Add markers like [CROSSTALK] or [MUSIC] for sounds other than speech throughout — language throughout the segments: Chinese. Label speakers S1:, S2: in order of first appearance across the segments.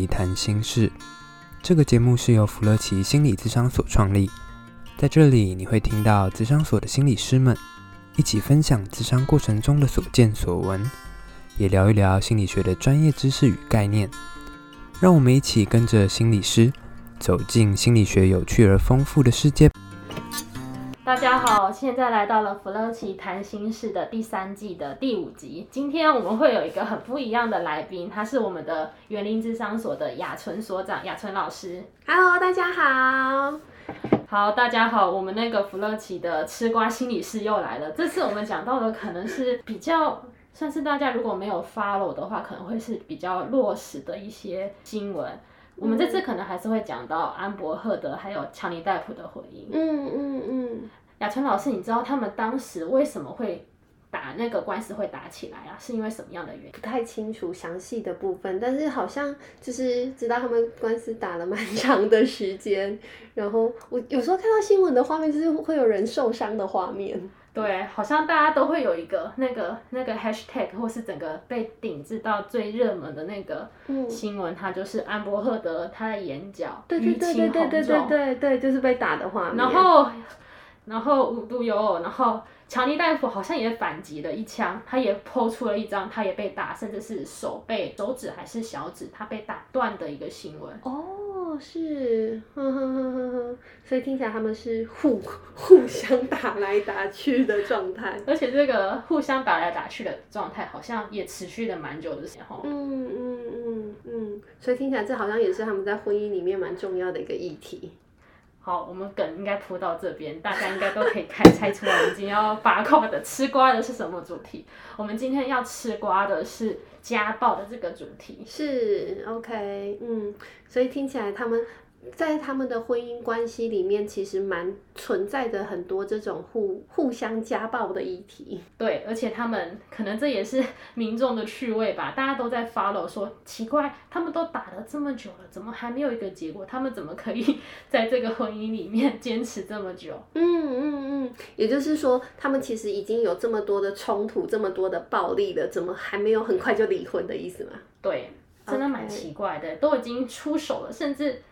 S1: 一谈心事，这个节目是由弗乐奇心理咨商所创立，在这里你会听到咨商所的心理师们一起分享咨商过程中的所见所闻，也聊一聊心理学的专业知识与概念。让我们一起跟着心理师走进心理学有趣而丰富的世界。
S2: 大家好，现在来到了弗洛奇谈心事的第三季的第五集。今天我们会有一个很不一样的来宾，他是我们的园林智商所的雅纯所长，雅纯老师。
S3: Hello，大家好。
S2: 好，大家好。我们那个弗洛奇的吃瓜心理师又来了。这次我们讲到的可能是比较算是大家如果没有 follow 的话，可能会是比较落实的一些新闻。我们这次可能还是会讲到安伯赫德还有强尼戴普的婚姻。
S3: 嗯嗯嗯。
S2: 雅纯老师，你知道他们当时为什么会打那个官司会打起来啊？是因为什么样的原因？
S3: 不太清楚详细的部分，但是好像就是知道他们官司打了蛮长的时间。然后我有时候看到新闻的画面，就是会有人受伤的画面。
S2: 对，好像大家都会有一个那个那个 hashtag，或是整个被顶置到最热门的那个新闻，它就是安博赫德他的眼角淤青红肿，
S3: 对对对对对对对对，就是被打的画面。
S2: 然后。然后五度有偶，然后强尼大夫好像也反击了一枪，他也 po 出了一张他也被打，甚至是手背、手指还是小指，他被打断的一个新闻。
S3: 哦，是，呵呵呵呵呵，所以听起来他们是互互相打来打去的状态，[LAUGHS]
S2: 而且这个互相打来打去的状态好像也持续了蛮久的时候。
S3: 嗯嗯嗯嗯，所以听起来这好像也是他们在婚姻里面蛮重要的一个议题。
S2: 好，我们梗应该铺到这边，大家应该都可以开猜出来，我们今天要八卦的吃瓜的是什么主题？我们今天要吃瓜的是家暴的这个主题。
S3: 是，OK，嗯，所以听起来他们。在他们的婚姻关系里面，其实蛮存在着很多这种互互相家暴的议题。
S2: 对，而且他们可能这也是民众的趣味吧，大家都在 follow 说，奇怪，他们都打了这么久了，怎么还没有一个结果？他们怎么可以在这个婚姻里面坚持这么久？
S3: 嗯嗯嗯，也就是说，他们其实已经有这么多的冲突，这么多的暴力了，怎么还没有很快就离婚的意思吗？
S2: 对，真的蛮奇怪的.都已经出手了，甚至。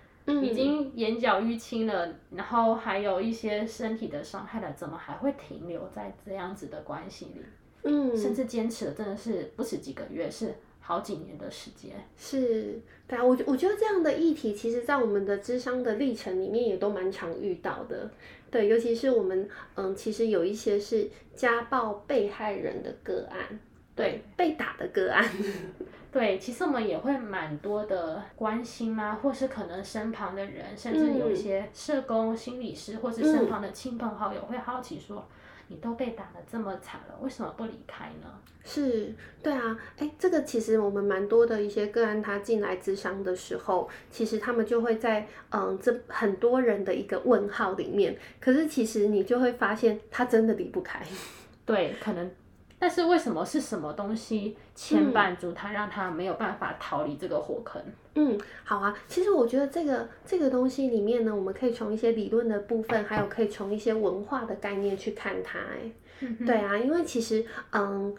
S2: 已经眼角淤青了，然后还有一些身体的伤害了，怎么还会停留在这样子的关系里？嗯，甚至坚持了真的是不止几个月，是好几年的时间。
S3: 是，对啊，我我觉得这样的议题，其实在我们的智商的历程里面也都蛮常遇到的。对，尤其是我们，嗯，其实有一些是家暴被害人的个案，对，被打的个案。[LAUGHS]
S2: 对，其实我们也会蛮多的关心啊，或是可能身旁的人，甚至有一些社工、心理师，或是身旁的亲朋好友会好奇说：“嗯、你都被打得这么惨了，为什么不离开呢？”
S3: 是，对啊，哎，这个其实我们蛮多的一些个案，他进来咨商的时候，其实他们就会在嗯，这很多人的一个问号里面，可是其实你就会发现，他真的离不开。[LAUGHS]
S2: 对，可能。但是为什么是什么东西牵绊住他，让他没有办法逃离这个火坑？
S3: 嗯，好啊。其实我觉得这个这个东西里面呢，我们可以从一些理论的部分，还有可以从一些文化的概念去看它。哎，对啊，因为其实嗯，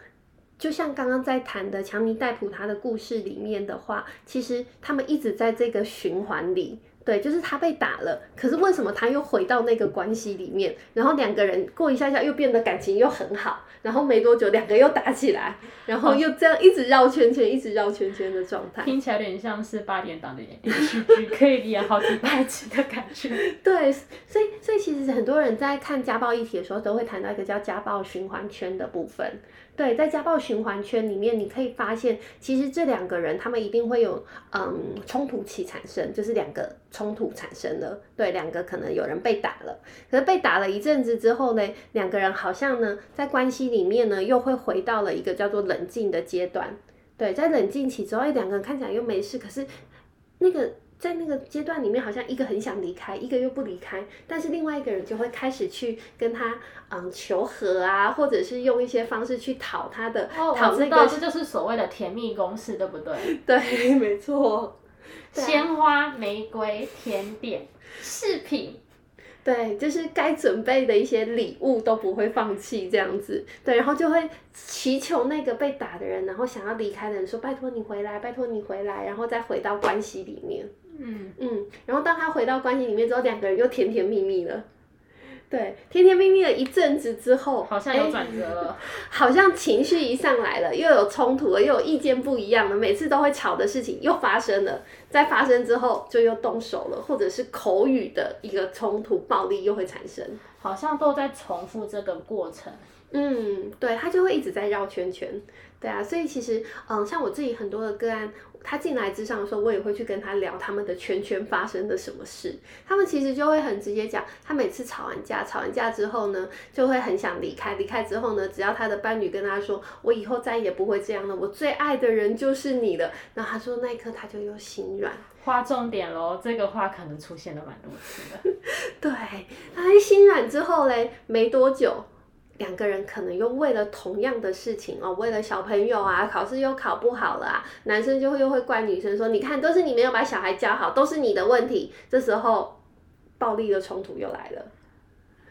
S3: 就像刚刚在谈的强尼戴普他的故事里面的话，其实他们一直在这个循环里。对，就是他被打了，可是为什么他又回到那个关系里面？然后两个人过一下下又变得感情又很好，然后没多久两个又打起来，然后又这样一直绕圈圈，一直绕圈圈的状态，
S2: 听起来有点像是八点档的连续剧，可以演好几百集的感觉。
S3: 对，所以所以其实很多人在看家暴议题的时候，都会谈到一个叫家暴循环圈的部分。对，在家暴循环圈里面，你可以发现，其实这两个人他们一定会有嗯冲突起产生，就是两个冲突产生了。对，两个可能有人被打了，可是被打了一阵子之后呢，两个人好像呢在关系里面呢又会回到了一个叫做冷静的阶段。对，在冷静期之后，两个人看起来又没事，可是那个。在那个阶段里面，好像一个很想离开，一个又不离开，但是另外一个人就会开始去跟他嗯求和啊，或者是用一些方式去讨他的。
S2: 哦，讨这个，这就是所谓的甜蜜公式，对不对？[LAUGHS]
S3: 对，没错。[LAUGHS]
S2: 鲜花、玫瑰、甜点、饰品。
S3: 对，就是该准备的一些礼物都不会放弃这样子，对，然后就会祈求那个被打的人，然后想要离开的人说：“拜托你回来，拜托你回来。”然后再回到关系里面。嗯嗯，然后当他回到关系里面之后，两个人又甜甜蜜蜜了。对，甜甜蜜蜜了一阵子之后，
S2: 好像有转折了，
S3: 好像情绪一上来了，又有冲突了，又有意见不一样了，每次都会吵的事情又发生了，在发生之后就又动手了，或者是口语的一个冲突暴力又会产生，
S2: 好像都在重复这个过程。
S3: 嗯，对，他就会一直在绕圈圈。对啊，所以其实，嗯，像我自己很多的个案。他进来之上的时候，我也会去跟他聊他们的圈圈发生的什么事。他们其实就会很直接讲，他每次吵完架，吵完架之后呢，就会很想离开。离开之后呢，只要他的伴侣跟他说：“我以后再也不会这样了，我最爱的人就是你了。”然后他说那一刻他就又心软。
S2: 画重点喽，这个话可能出现了蛮多次的。
S3: 对，他一心软之后嘞，没多久。两个人可能又为了同样的事情哦，为了小朋友啊，考试又考不好了啊，男生就会又会怪女生说：“你看，都是你没有把小孩教好，都是你的问题。”这时候，暴力的冲突又来了。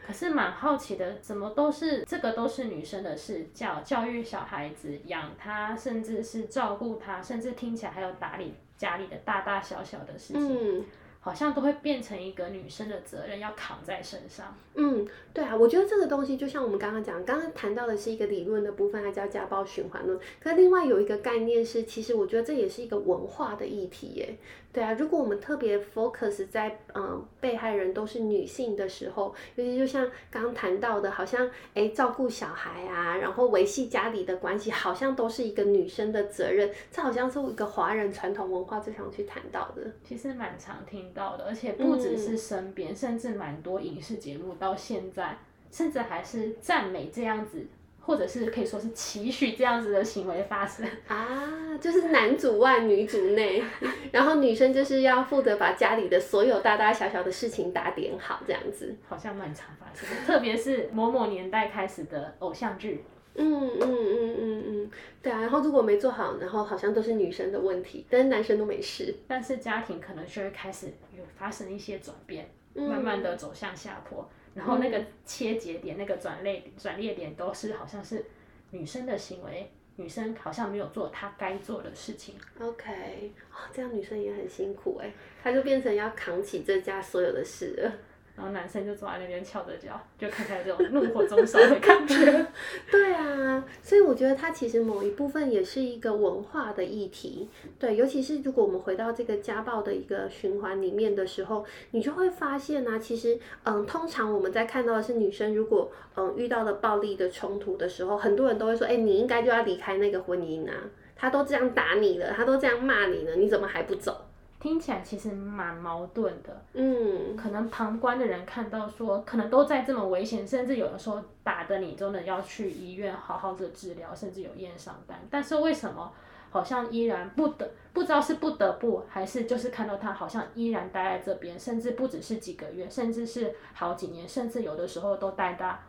S2: 可是蛮好奇的，怎么都是这个都是女生的事，教教育小孩子、养他，甚至是照顾他，甚至听起来还有打理家里的大大小小的事情。嗯好像都会变成一个女生的责任要扛在身上。嗯，
S3: 对啊，我觉得这个东西就像我们刚刚讲，刚刚谈到的是一个理论的部分，它叫家暴循环论。可另外有一个概念是，其实我觉得这也是一个文化的议题耶。对啊，如果我们特别 focus 在嗯被害人都是女性的时候，尤其就像刚刚谈到的，好像哎照顾小孩啊，然后维系家里的关系，好像都是一个女生的责任。这好像是一个华人传统文化最常去谈到的。
S2: 其实蛮常听到的，而且不只是身边，嗯、甚至蛮多影视节目到现在，甚至还是赞美这样子。或者是可以说是期许这样子的行为发生 [LAUGHS]
S3: 啊，就是男主外女主内，[LAUGHS] 然后女生就是要负责把家里的所有大大小小的事情打点好，这样子
S2: 好像蛮常发生的，特别是某某年代开始的偶像剧。
S3: 嗯嗯嗯嗯嗯，对啊，然后如果没做好，然后好像都是女生的问题，但是男生都没事，
S2: 但是家庭可能就会开始有发生一些转变，慢慢的走向下坡。然后那个切节点，嗯、那个转类转捩点都是好像是女生的行为，女生好像没有做她该做的事情。
S3: OK，哦，这样女生也很辛苦哎，她就变成要扛起这家所有的事了。
S2: 然后男生就坐在那边翘着脚，就看起来这种怒火中烧的感觉。[LAUGHS]
S3: 对啊，所以我觉得它其实某一部分也是一个文化的议题。对，尤其是如果我们回到这个家暴的一个循环里面的时候，你就会发现呢、其实嗯，通常我们在看到的是女生如果嗯遇到了暴力的冲突的时候，很多人都会说，哎，你应该就要离开那个婚姻啊，他都这样打你了，他都这样骂你了，你怎么还不走？
S2: 听起来其实蛮矛盾的，嗯，可能旁观的人看到说，可能都在这么危险，甚至有的时候打的你真的要去医院好好的治疗，甚至有验伤单，但是为什么好像依然不得，不知道是不得不，还是就是看到他好像依然待在这边，甚至不只是几个月，甚至是好几年，甚至有的时候都带大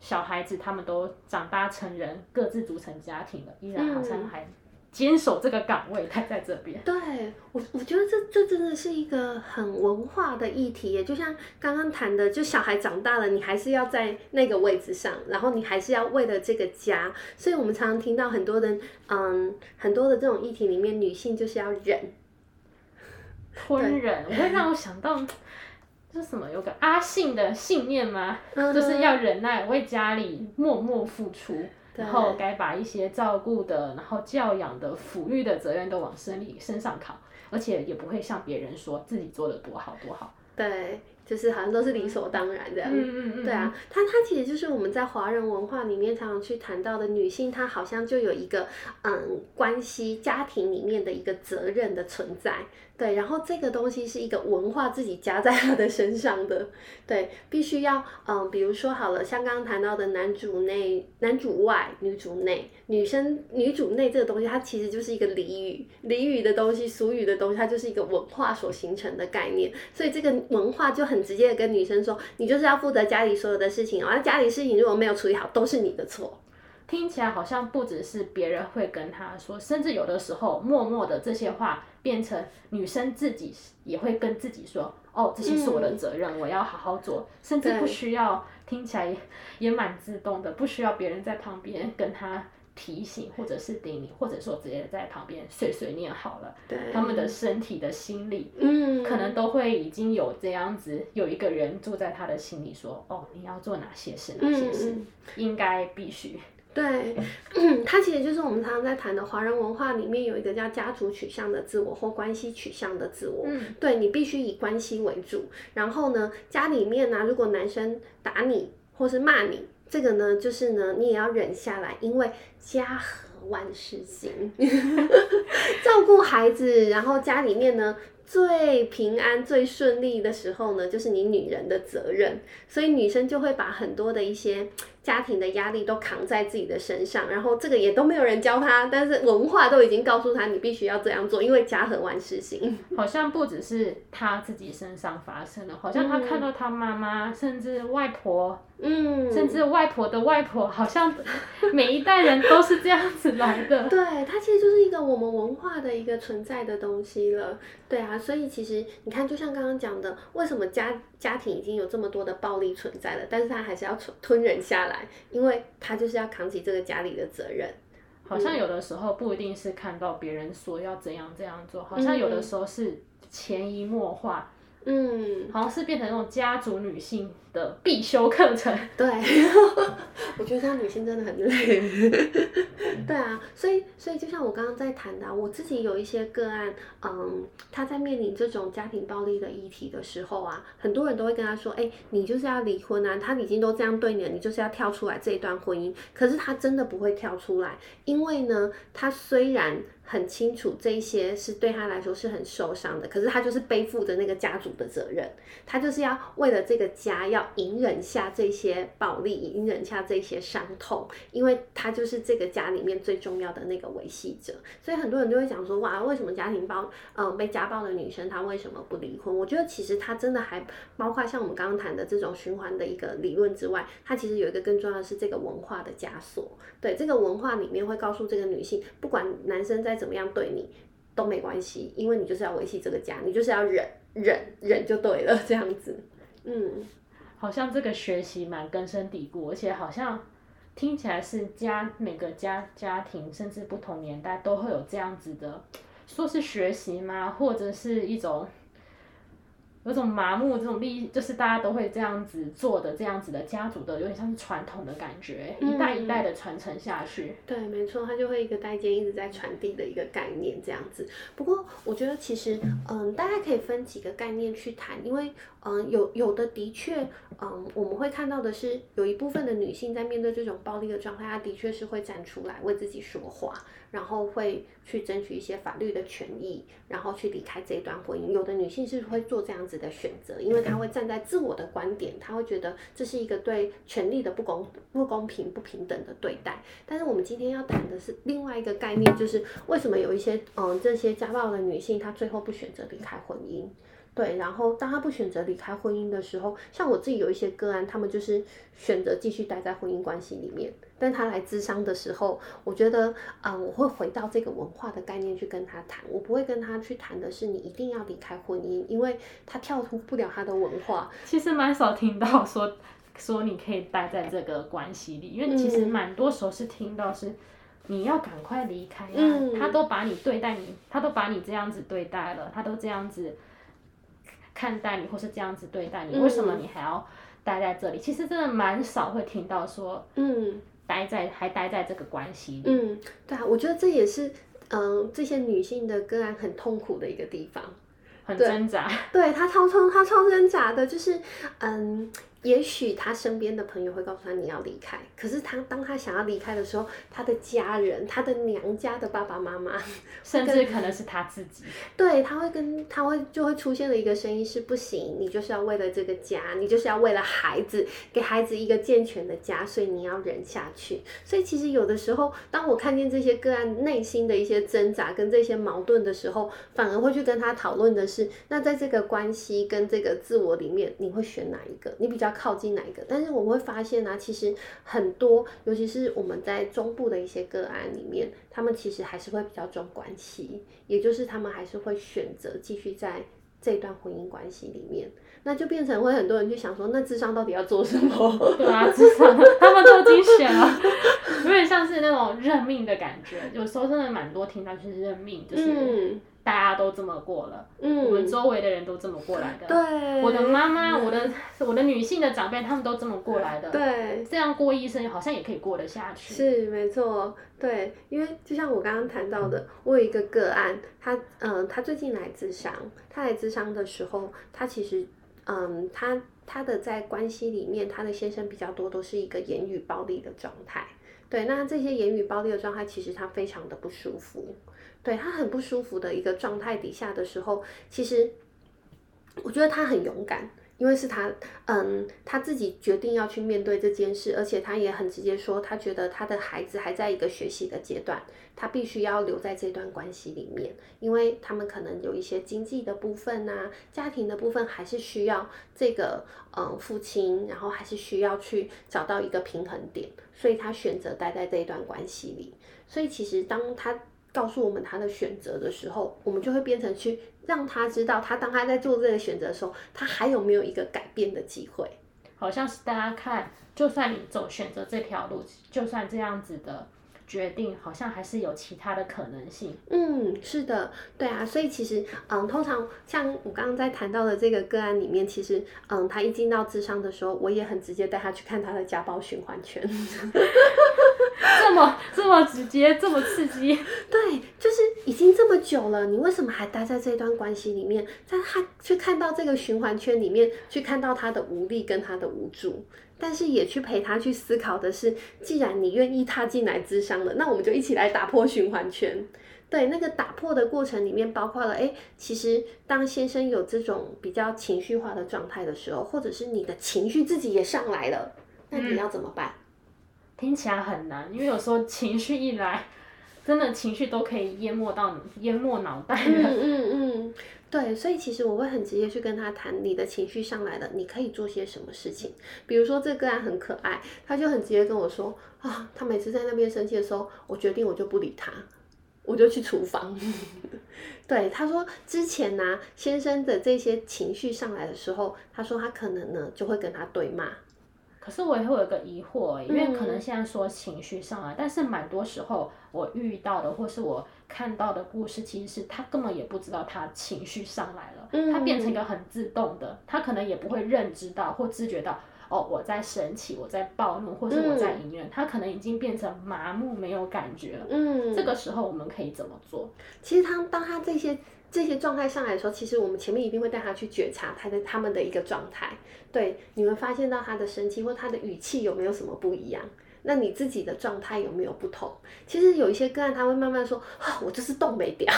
S2: 小孩子，他们都长大成人，各自组成家庭了，依然好像还。坚守这个岗位，待在这边。
S3: 对我，我觉得这这真的是一个很文化的议题耶。就像刚刚谈的，就小孩长大了，你还是要在那个位置上，然后你还是要为了这个家。所以我们常常听到很多人，嗯，很多的这种议题里面，女性就是要忍，
S2: 吞忍。我会让我想到，这是什么？有个阿信的信念吗？嗯、就是要忍耐，为家里默默付出。然后该把一些照顾的，然后教养的、抚育的责任都往身里身上扛，而且也不会向别人说自己做的多好多好。
S3: 对，就是好像都是理所当然这样。嗯嗯嗯。对啊，它它其实就是我们在华人文化里面常常去谈到的女性，她好像就有一个嗯关系家庭里面的一个责任的存在。对，然后这个东西是一个文化自己加在他的身上的，对，必须要，嗯，比如说好了，像刚刚谈到的男主内、男主外、女主内，女生女主内这个东西，它其实就是一个俚语，俚语的东西、俗语的东西，它就是一个文化所形成的概念，所以这个文化就很直接的跟女生说，你就是要负责家里所有的事情，而家里事情如果没有处理好，都是你的错。
S2: 听起来好像不只是别人会跟他说，甚至有的时候默默的这些话变成女生自己也会跟自己说，哦，这些是我的责任，嗯、我要好好做，甚至不需要，听起来也蛮自动的，不需要别人在旁边跟他。提醒，或者是叮咛，或者说直接在旁边碎碎念好了。对，他们的身体的心理，嗯，可能都会已经有这样子，有一个人住在他的心里说，哦，你要做哪些事，哪些事，嗯、应该必须。
S3: 对，嗯，[CLEARS THROAT] 它其实就是我们常常在谈的华人文化里面有一个叫家族取向的自我或关系取向的自我。嗯，对，你必须以关系为主。然后呢，家里面呢、啊，如果男生打你或是骂你。这个呢，就是呢，你也要忍下来，因为家和万事兴，[LAUGHS] 照顾孩子，然后家里面呢。最平安、最顺利的时候呢，就是你女人的责任，所以女生就会把很多的一些家庭的压力都扛在自己的身上，然后这个也都没有人教他，但是文化都已经告诉他，你必须要这样做，因为家和万事兴。[LAUGHS]
S2: 好像不只是他自己身上发生了，好像他看到他妈妈，嗯、甚至外婆，嗯，甚至外婆的外婆，好像每一代人都是这样子来的。[LAUGHS]
S3: 对，它其实就是一个我们文化的一个存在的东西了。对啊。所以其实你看，就像刚刚讲的，为什么家家庭已经有这么多的暴力存在了，但是他还是要吞吞忍下来，因为他就是要扛起这个家里的责任。
S2: 好像有的时候不一定是看到别人说要怎样这样做，好像有的时候是潜移默化。嗯，好像是变成那种家族女性的必修课程。
S3: 对，[LAUGHS] 我觉得当女性真的很累。对啊，所以所以就像我刚刚在谈的，我自己有一些个案，嗯，他在面临这种家庭暴力的议题的时候啊，很多人都会跟他说，哎，你就是要离婚啊，他已经都这样对你了，你就是要跳出来这一段婚姻。可是他真的不会跳出来，因为呢，他虽然。很清楚这一些是对他来说是很受伤的，可是他就是背负着那个家族的责任，他就是要为了这个家要隐忍下这些暴力，隐忍下这些伤痛，因为他就是这个家里面最重要的那个维系者。所以很多人都会讲说，哇，为什么家庭暴，嗯、被家暴的女生她为什么不离婚？我觉得其实她真的还包括像我们刚刚谈的这种循环的一个理论之外，她其实有一个更重要的是这个文化的枷锁。对，这个文化里面会告诉这个女性，不管男生在。再怎么样对你都没关系，因为你就是要维系这个家，你就是要忍忍忍就对了，这样子。嗯，
S2: 好像这个学习蛮根深蒂固，而且好像听起来是家每个家家庭甚至不同年代都会有这样子的，说是学习吗？或者是一种。有种麻木，这种利益就是大家都会这样子做的，这样子的家族的，有点像是传统的感觉，嗯、一代一代的传承下去。
S3: 对，没错，它就会一个代间一直在传递的一个概念这样子。不过，我觉得其实，嗯，大家可以分几个概念去谈，因为，嗯，有有的的确，嗯，我们会看到的是，有一部分的女性在面对这种暴力的状态，她的确是会站出来为自己说话。然后会去争取一些法律的权益，然后去离开这一段婚姻。有的女性是会做这样子的选择，因为他会站在自我的观点，他会觉得这是一个对权力的不公、不公平、不平等的对待。但是我们今天要谈的是另外一个概念，就是为什么有一些嗯这些家暴的女性，她最后不选择离开婚姻。对，然后当他不选择离开婚姻的时候，像我自己有一些个案，他们就是选择继续待在婚姻关系里面。但他来咨商的时候，我觉得啊、嗯，我会回到这个文化的概念去跟他谈，我不会跟他去谈的是你一定要离开婚姻，因为他跳脱不了他的文化。
S2: 其实蛮少听到说说你可以待在这个关系里，因为其实蛮多时候是听到是你要赶快离开啊，嗯、他都把你对待你，他都把你这样子对待了，他都这样子。看待你，或是这样子对待你，为什么你还要待在这里？嗯、其实真的蛮少会听到说，嗯，待在还待在这个关系里。
S3: 嗯，对啊，我觉得这也是，嗯、呃，这些女性的个案很痛苦的一个地方，
S2: 很挣扎。
S3: 对，她超超她超挣扎的，就是，嗯。也许他身边的朋友会告诉他，你要离开，可是他当他想要离开的时候，他的家人、他的娘家的爸爸妈妈，[LAUGHS]
S2: 甚至可能是他自己，
S3: 对，他会跟他会就会出现了一个声音是不行，你就是要为了这个家，你就是要为了孩子，给孩子一个健全的家，所以你要忍下去。所以其实有的时候，当我看见这些个案内心的一些挣扎跟这些矛盾的时候，反而会去跟他讨论的是，那在这个关系跟这个自我里面，你会选哪一个？你比较。靠近哪一个。但是我们会发现呢、啊，其实很多，尤其是我们在中部的一些个案里面，他们其实还是会比较重关系，也就是他们还是会选择继续在这段婚姻关系里面。那就变成会很多人去想说，那智商到底要做什么？
S2: 对啊，智商 [LAUGHS] 他们都已经选了，有点像是那种认命的感觉。有时候真的蛮多听到就是认命，就是。嗯大家都这么过了，嗯，我们周围的人都这么过来的。
S3: 对，
S2: 我的妈妈，我的我的女性的长辈，他们都这么过来的。
S3: 对，
S2: 这样过一生好像也可以过得下去。
S3: 是，没错，对，因为就像我刚刚谈到的，我有一个个案，他嗯，他最近来自商，他来自商的时候，他其实嗯，他他的在关系里面，他的先生比较多都是一个言语暴力的状态。对，那这些言语暴力的状态，其实他非常的不舒服。对，他很不舒服的一个状态底下的时候，其实我觉得他很勇敢，因为是他，嗯，他自己决定要去面对这件事，而且他也很直接说，他觉得他的孩子还在一个学习的阶段，他必须要留在这段关系里面，因为他们可能有一些经济的部分啊，家庭的部分还是需要这个，嗯，父亲，然后还是需要去找到一个平衡点，所以他选择待在这一段关系里，所以其实当他。告诉我们他的选择的时候，我们就会变成去让他知道，他当他在做这个选择的时候，他还有没有一个改变的机会？
S2: 好像是大家看，就算你走选择这条路，就算这样子的。决定好像还是有其他的可能性。
S3: 嗯，是的，对啊，所以其实，嗯，通常像我刚刚在谈到的这个个案里面，其实，嗯，他一进到智商的时候，我也很直接带他去看他的家暴循环圈。[LAUGHS]
S2: 这么这么直接，这么刺激。
S3: 对，就是已经这么久了，你为什么还待在这段关系里面？在他去看到这个循环圈里面，去看到他的无力跟他的无助。但是也去陪他去思考的是，既然你愿意踏进来咨商了，那我们就一起来打破循环圈。对，那个打破的过程里面包括了，哎，其实当先生有这种比较情绪化的状态的时候，或者是你的情绪自己也上来了，那你要怎么办？
S2: 嗯，听起来很难，因为有时候情绪一来，真的情绪都可以淹没到，淹没脑袋了。
S3: 嗯嗯嗯。对，所以其实我会很直接去跟他谈，你的情绪上来了，你可以做些什么事情。比如说这个案很可爱，他就很直接跟我说啊，他每次在那边生气的时候，我决定我就不理他，我就去厨房。[LAUGHS] 对，他说之前呢、先生的这些情绪上来的时候，他说他可能呢就会跟他对骂。
S2: 可是我也会有个疑惑，因为可能现在说情绪上来，嗯、但是蛮多时候我遇到的或是我看到的故事，其实是他根本也不知道他情绪上来了，嗯、他变成一个很自动的，他可能也不会认知到或知觉到，哦，我在生气，我在暴怒，或是我在隐忍，嗯、他可能已经变成麻木，没有感觉了。嗯，这个时候我们可以怎么做？
S3: 其实他当他这些。这些状态上来的时候，其实我们前面一定会带他去觉察他的他们的一个状态。对，你们发现到他的生气或他的语气有没有什么不一样？那你自己的状态有没有不同？其实有一些个案他会慢慢说啊，我就是动没掉。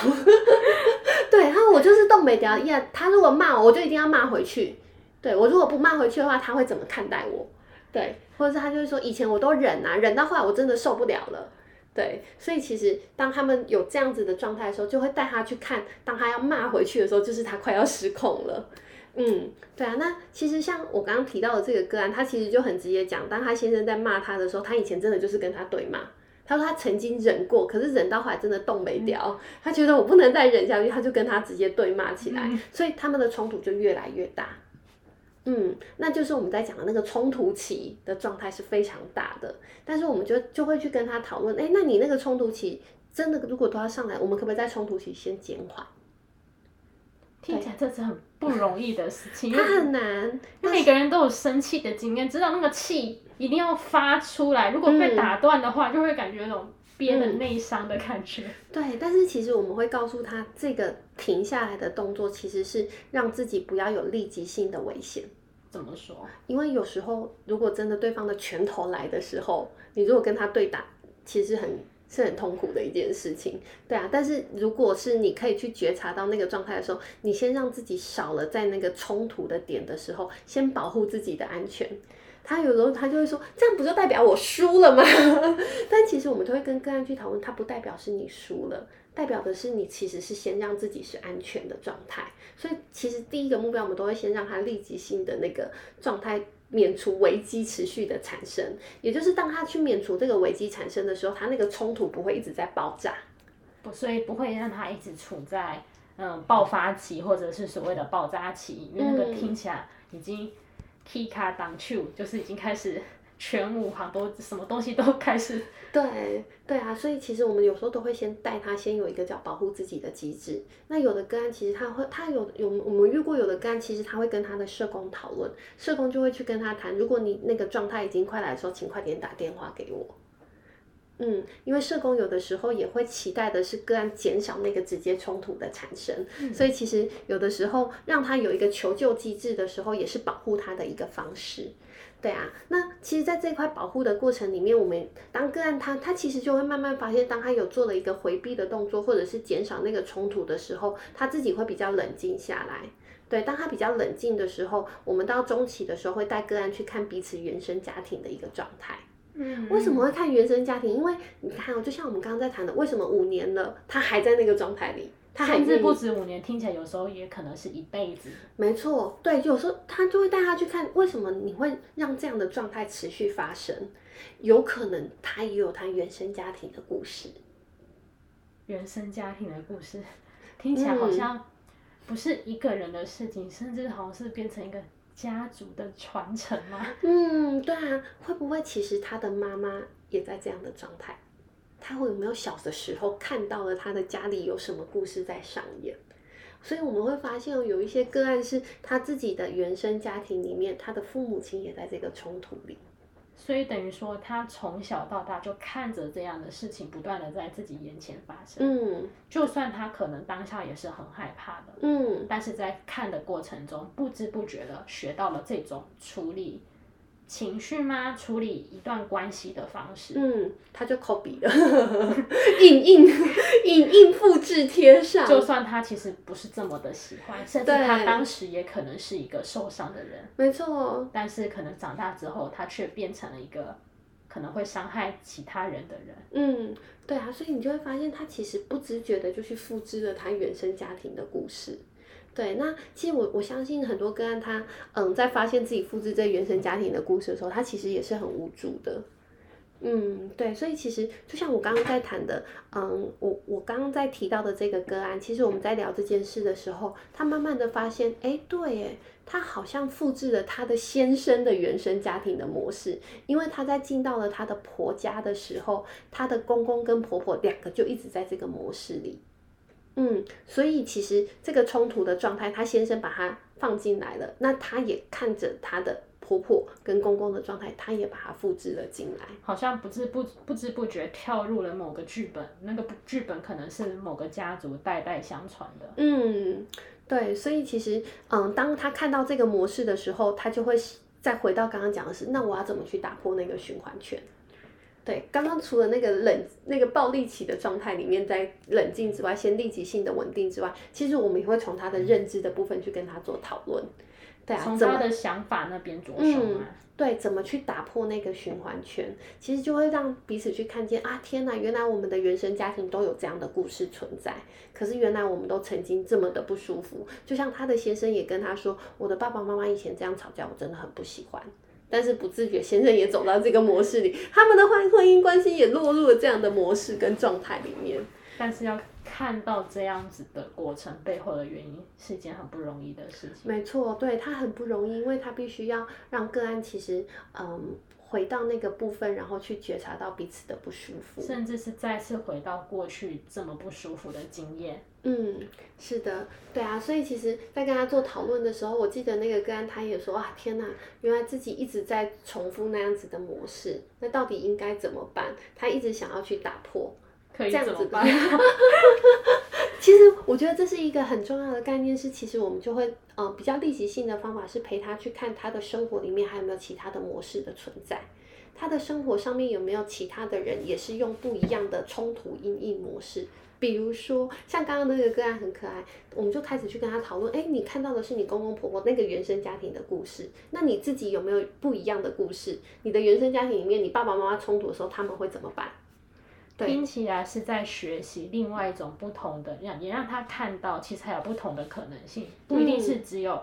S3: [LAUGHS] 对，他说我就是动没掉。呀，他如果骂我，我就一定要骂回去。对，我如果不骂回去的话，他会怎么看待我？对，或者是他就会说，以前我都忍啊，忍到后来我真的受不了了。对，所以其实当他们有这样子的状态的时候，就会带他去看，当他要骂回去的时候，就是他快要失控了。嗯，对啊，那其实像我刚刚提到的这个个案，他其实就很直接讲，当他先生在骂他的时候，他以前真的就是跟他对骂。他说他曾经忍过，可是忍到后来真的动没掉，嗯、他觉得我不能再忍下去，他就跟他直接对骂起来，嗯、所以他们的冲突就越来越大。嗯，那就是我们在讲的那个冲突期的状态是非常大的，但是我们就就会去跟他讨论，哎，那你那个冲突期真的如果都要上来，我们可不可以在冲突期先减缓？
S2: 听起来这是很不容易的事情，
S3: 它很难。
S2: 那每个人都有生气的经验，知道那个气一定要发出来，如果被打断的话，嗯、就会感觉那种憋的内伤的感觉。
S3: 对，但是其实我们会告诉他，这个停下来的动作其实是让自己不要有立即性的危险。
S2: 怎么说？
S3: 因为有时候，如果真的对方的拳头来的时候，你如果跟他对打，其实很是很痛苦的一件事情，对啊。但是如果是你可以去觉察到那个状态的时候，你先让自己少了在那个冲突的点的时候，先保护自己的安全。他有时候他就会说，这样不就代表我输了吗？[LAUGHS] 但其实我们都会跟个案去讨论，它不代表是你输了。代表的是你其实是先让自己是安全的状态，所以其实第一个目标我们都会先让他立即性的那个状态免除危机持续的产生，也就是当他去免除这个危机产生的时候，他那个冲突不会一直在爆炸，
S2: 不，所以不会让他一直处在嗯爆发期或者是所谓的爆炸期，因为那个听起来已经 K 卡当 Q，就是已经开始。全无很多什么东西都开始，
S3: 对对啊，所以其实我们有时候都会先带他先有一个叫保护自己的机制。那有的个案其实他会，他有有我们遇过有的个案，其实他会跟他的社工讨论，社工就会去跟他谈，如果你那个状态已经快来的时候，请快点打电话给我。嗯，因为社工有的时候也会期待的是个案减少那个直接冲突的产生，嗯，所以其实有的时候让他有一个求救机制的时候，也是保护他的一个方式。对啊，那其实，在这块保护的过程里面，我们当个案他他其实就会慢慢发现，当他有做了一个回避的动作，或者是减少那个冲突的时候，他自己会比较冷静下来。对，当他比较冷静的时候，我们到中期的时候会带个案去看彼此原生家庭的一个状态。嗯，为什么会看原生家庭？因为你看哦，就像我们刚刚在谈的，为什么五年了，他还在那个状态里？他
S2: 甚至不止五年，听起来有时候也可能是一辈子。
S3: 没错，对，有时候他就会带他去看，为什么你会让这样的状态持续发生？有可能他也有他原生家庭的故事。
S2: 原生家庭的故事，听起来好像不是一个人的事情，嗯、甚至好像是变成一个家族的传承吗？
S3: 嗯，对啊，会不会其实他的妈妈也在这样的状态？他会有没有小的时候看到了他的家里有什么故事在上演？所以我们会发现有一些个案是他自己的原生家庭里面，他的父母亲也在这个冲突里。
S2: 所以等于说，他从小到大就看着这样的事情不断的在自己眼前发生。嗯，就算他可能当下也是很害怕的。嗯，但是在看的过程中，不知不觉的学到了这种处理。情绪吗？处理一段关系的方式。嗯，
S3: 他就 copy 了，[LAUGHS] 印印印印复制贴上。
S2: 就算他其实不是这么的喜欢，甚至他当时也可能是一个受伤的人。
S3: 没错。
S2: 但是可能长大之后，他却变成了一个可能会伤害其他人的人。
S3: 嗯，对啊，所以你就会发现，他其实不自觉的就去复制了他原生家庭的故事。对，那其实我我相信很多个案他，嗯，在发现自己复制这原生家庭的故事的时候，他其实也是很无助的。嗯，对，所以其实就像我刚刚在谈的，嗯，我我刚刚在提到的这个个案，其实我们在聊这件事的时候，他慢慢的发现，哎，对，哎，他好像复制了他的先生的原生家庭的模式，因为他在进到了他的婆家的时候，他的公公跟婆婆两个就一直在这个模式里。嗯，所以其实这个冲突的状态，他先生把他放进来了，那他也看着他的婆婆跟公公的状态，他也把它复制了进来，
S2: 好像不知不不知不觉跳入了某个剧本，那个剧本可能是某个家族代代相传的。
S3: 嗯，对，所以其实，嗯，当他看到这个模式的时候，他就会再回到刚刚讲的是，那我要怎么去打破那个循环圈？对，刚刚除了那个冷、那个暴力期的状态里面在冷静之外，先立即性的稳定之外，其实我们也会从他的认知的部分去跟他做讨论。对啊，
S2: 从他的想法那边着手嘛。
S3: 嗯，对，怎么去打破那个循环圈？其实就会让彼此去看见啊，天哪，原来我们的原生家庭都有这样的故事存在。可是原来我们都曾经这么的不舒服。就像他的先生也跟他说，我的爸爸妈妈以前这样吵架，我真的很不喜欢。但是不自觉，先生也走到这个模式里，他们的婚婚姻关系也落入了这样的模式跟状态里面。
S2: 但是要看到这样子的过程背后的原因，是一件很不容易的事情。
S3: 没错，对，他很不容易，因为他必须要让个案其实，嗯。回到那个部分，然后去觉察到彼此的不舒服，
S2: 甚至是再次回到过去这么不舒服的经验。
S3: 嗯，是的，对啊，所以其实，在跟他做讨论的时候，我记得那个个案他也说啊，天哪，原来自己一直在重复那样子的模式，那到底应该怎么办？他一直想要去打破，
S2: 可以这样子办？[LAUGHS]
S3: 其实我觉得这是一个很重要的概念，是其实我们就会呃比较立即性的方法是陪他去看他的生活里面还有没有其他的模式的存在，他的生活上面有没有其他的人也是用不一样的冲突阴影模式，比如说像刚刚那个个案很可爱，我们就开始去跟他讨论，哎，你看到的是你公公婆婆那个原生家庭的故事，那你自己有没有不一样的故事？你的原生家庭里面，你爸爸妈妈冲突的时候他们会怎么办？
S2: 听起来是在学习另外一种不同的，让也让他看到，其实还有不同的可能性，不一定是只有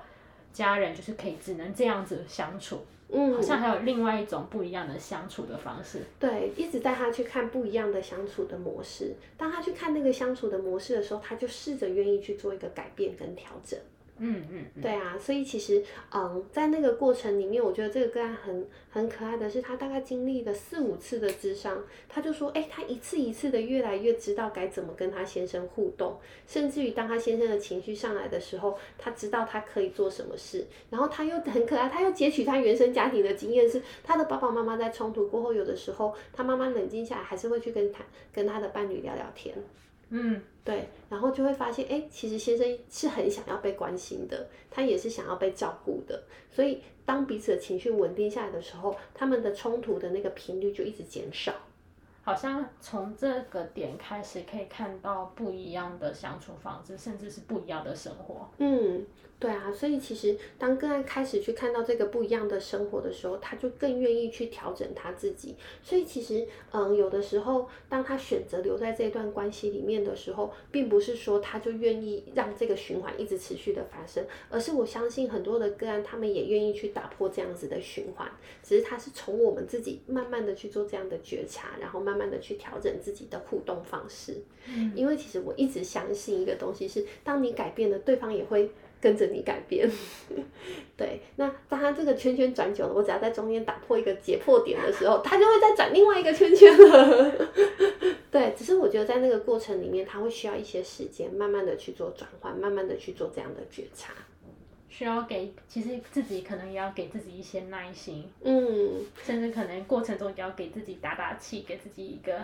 S2: 家人就是可以只能这样子相处。嗯，好像还有另外一种不一样的相处的方式。
S3: 对，一直带他去看不一样的相处的模式。当他去看那个相处的模式的时候，他就试着愿意去做一个改变跟调整。
S2: 嗯嗯，
S3: 对啊，所以其实，嗯，在那个过程里面，我觉得这个个案很很可爱的是，他大概经历了四五次的智商，他就说，哎，他一次一次的越来越知道该怎么跟他先生互动，甚至于当他先生的情绪上来的时候，他知道他可以做什么事，然后他又很可爱，他又截取他原生家庭的经验，是他的爸爸妈妈在冲突过后，有的时候他妈妈冷静下来，还是会去跟他跟他的伴侣聊聊天。
S2: 嗯，
S3: 对，然后就会发现，哎，其实先生是很想要被关心的，他也是想要被照顾的，所以当彼此的情绪稳定下来的时候，他们的冲突的那个频率就一直减少。
S2: 好像从这个点开始，可以看到不一样的相处方式，甚至是不一样的生活。
S3: 嗯。对啊，所以其实当个案开始去看到这个不一样的生活的时候，他就更愿意去调整他自己。所以其实，嗯，有的时候当他选择留在这段关系里面的时候，并不是说他就愿意让这个循环一直持续的发生，而是我相信很多的个案，他们也愿意去打破这样子的循环。只是他是从我们自己慢慢的去做这样的觉察，然后慢慢的去调整自己的互动方式。嗯，因为其实我一直相信一个东西是，当你改变了，对方也会。跟着你改变，对，那当他这个圈圈转久了，我只要在中间打破一个解破点的时候，他就会再转另外一个圈圈了。[LAUGHS] 对，只是我觉得在那个过程里面，他会需要一些时间，慢慢的去做转换，慢慢的去做这样的觉察，
S2: 需要给，其实自己可能也要给自己一些耐心，
S3: 嗯，
S2: 甚至可能过程中也要给自己打打气，给自己一个。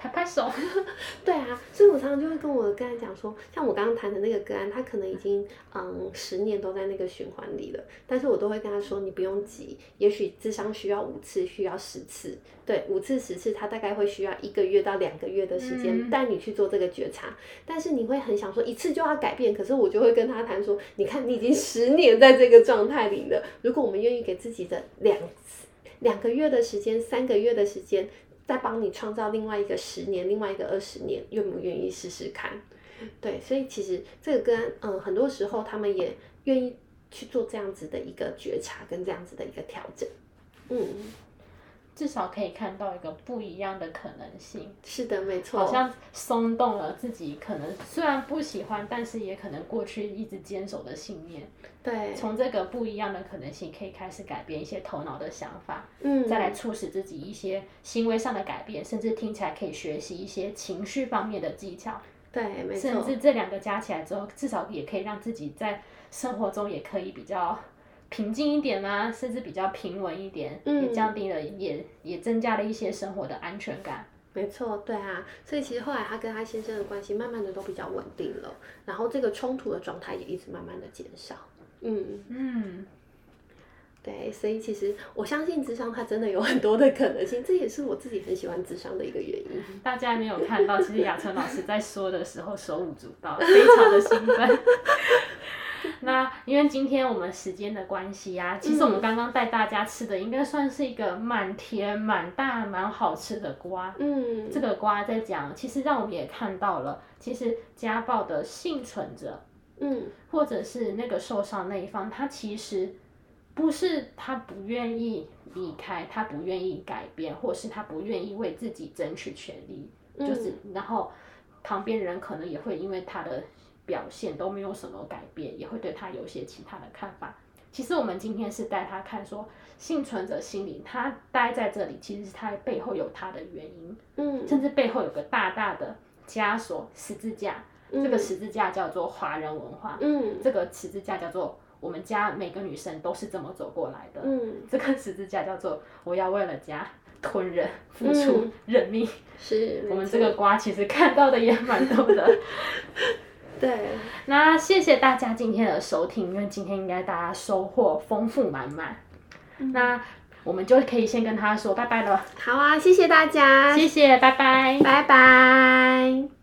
S2: 拍拍手，[LAUGHS]
S3: 对啊，所以我常常就会跟我的个案讲说，像我刚刚谈的那个个案，他可能已经嗯十年都在那个循环里了，但是我都会跟他说，你不用急，也许智商需要五次，需要十次，对，五次十次，他大概会需要一个月到两个月的时间带你去做这个觉察，嗯、但是你会很想说一次就要改变，可是我就会跟他谈说，你看你已经十年在这个状态里了，如果我们愿意给自己的两次两个月的时间，三个月的时间。再帮你创造另外一个十年，另外一个二十年，愿不愿意试试看？对，所以其实这个跟嗯，很多时候他们也愿意去做这样子的一个觉察，跟这样子的一个调整，嗯。
S2: 至少可以看到一个不一样的可能性。
S3: 是的，没错。
S2: 好像松动了自己，可能虽然不喜欢，但是也可能过去一直坚守的信念。
S3: 对。
S2: 从这个不一样的可能性，可以开始改变一些头脑的想法。
S3: 嗯。
S2: 再来促使自己一些行为上的改变，甚至听起来可以学习一些情绪方面的技巧。
S3: 对，没错。
S2: 甚至这两个加起来之后，至少也可以让自己在生活中也可以比较。平静一点啊，甚至比较平稳一点，嗯、也降低了，也也增加了一些生活的安全感。
S3: 没错，对啊，所以其实后来他跟他先生的关系慢慢的都比较稳定了，然后这个冲突的状态也一直慢慢的减少。嗯
S2: 嗯，
S3: 对，所以其实我相信智商它真的有很多的可能性，这也是我自己很喜欢智商的一个原因。
S2: 大家没有看到，其实雅淳老师在说的时候手舞足蹈，非常的兴奋。[LAUGHS] [LAUGHS] 那因为今天我们时间的关系啊，其实我们刚刚带大家吃的应该算是一个满甜、满大、蛮好吃的瓜。
S3: 嗯，
S2: 这个瓜在讲，其实让我们也看到了，其实家暴的幸存者，
S3: 嗯，
S2: 或者是那个受伤那一方，他其实不是他不愿意离开，他不愿意改变，或是他不愿意为自己争取权利，就是然后旁边人可能也会因为他的。表现都没有什么改变，也会对他有些其他的看法。其实我们今天是带他看说，幸存者心理，他待在这里，其实是他背后有他的原因，
S3: 嗯，
S2: 甚至背后有个大大的枷锁十字架，
S3: 嗯、
S2: 这个十字架叫做华人文化，
S3: 嗯，
S2: 这个十字架叫做我们家每个女生都是这么走过来的，
S3: 嗯，
S2: 这个十字架叫做我要为了家吞人、付出、认命，
S3: 是
S2: 我们这个瓜其实看到的也蛮多的。[LAUGHS]
S3: 对，
S2: 那谢谢大家今天的收听，因为今天应该大家收获丰富满满。嗯、那我们就可以先跟他说拜拜了。
S3: 好啊，谢谢大家，
S2: 谢谢，拜拜，
S3: 拜拜。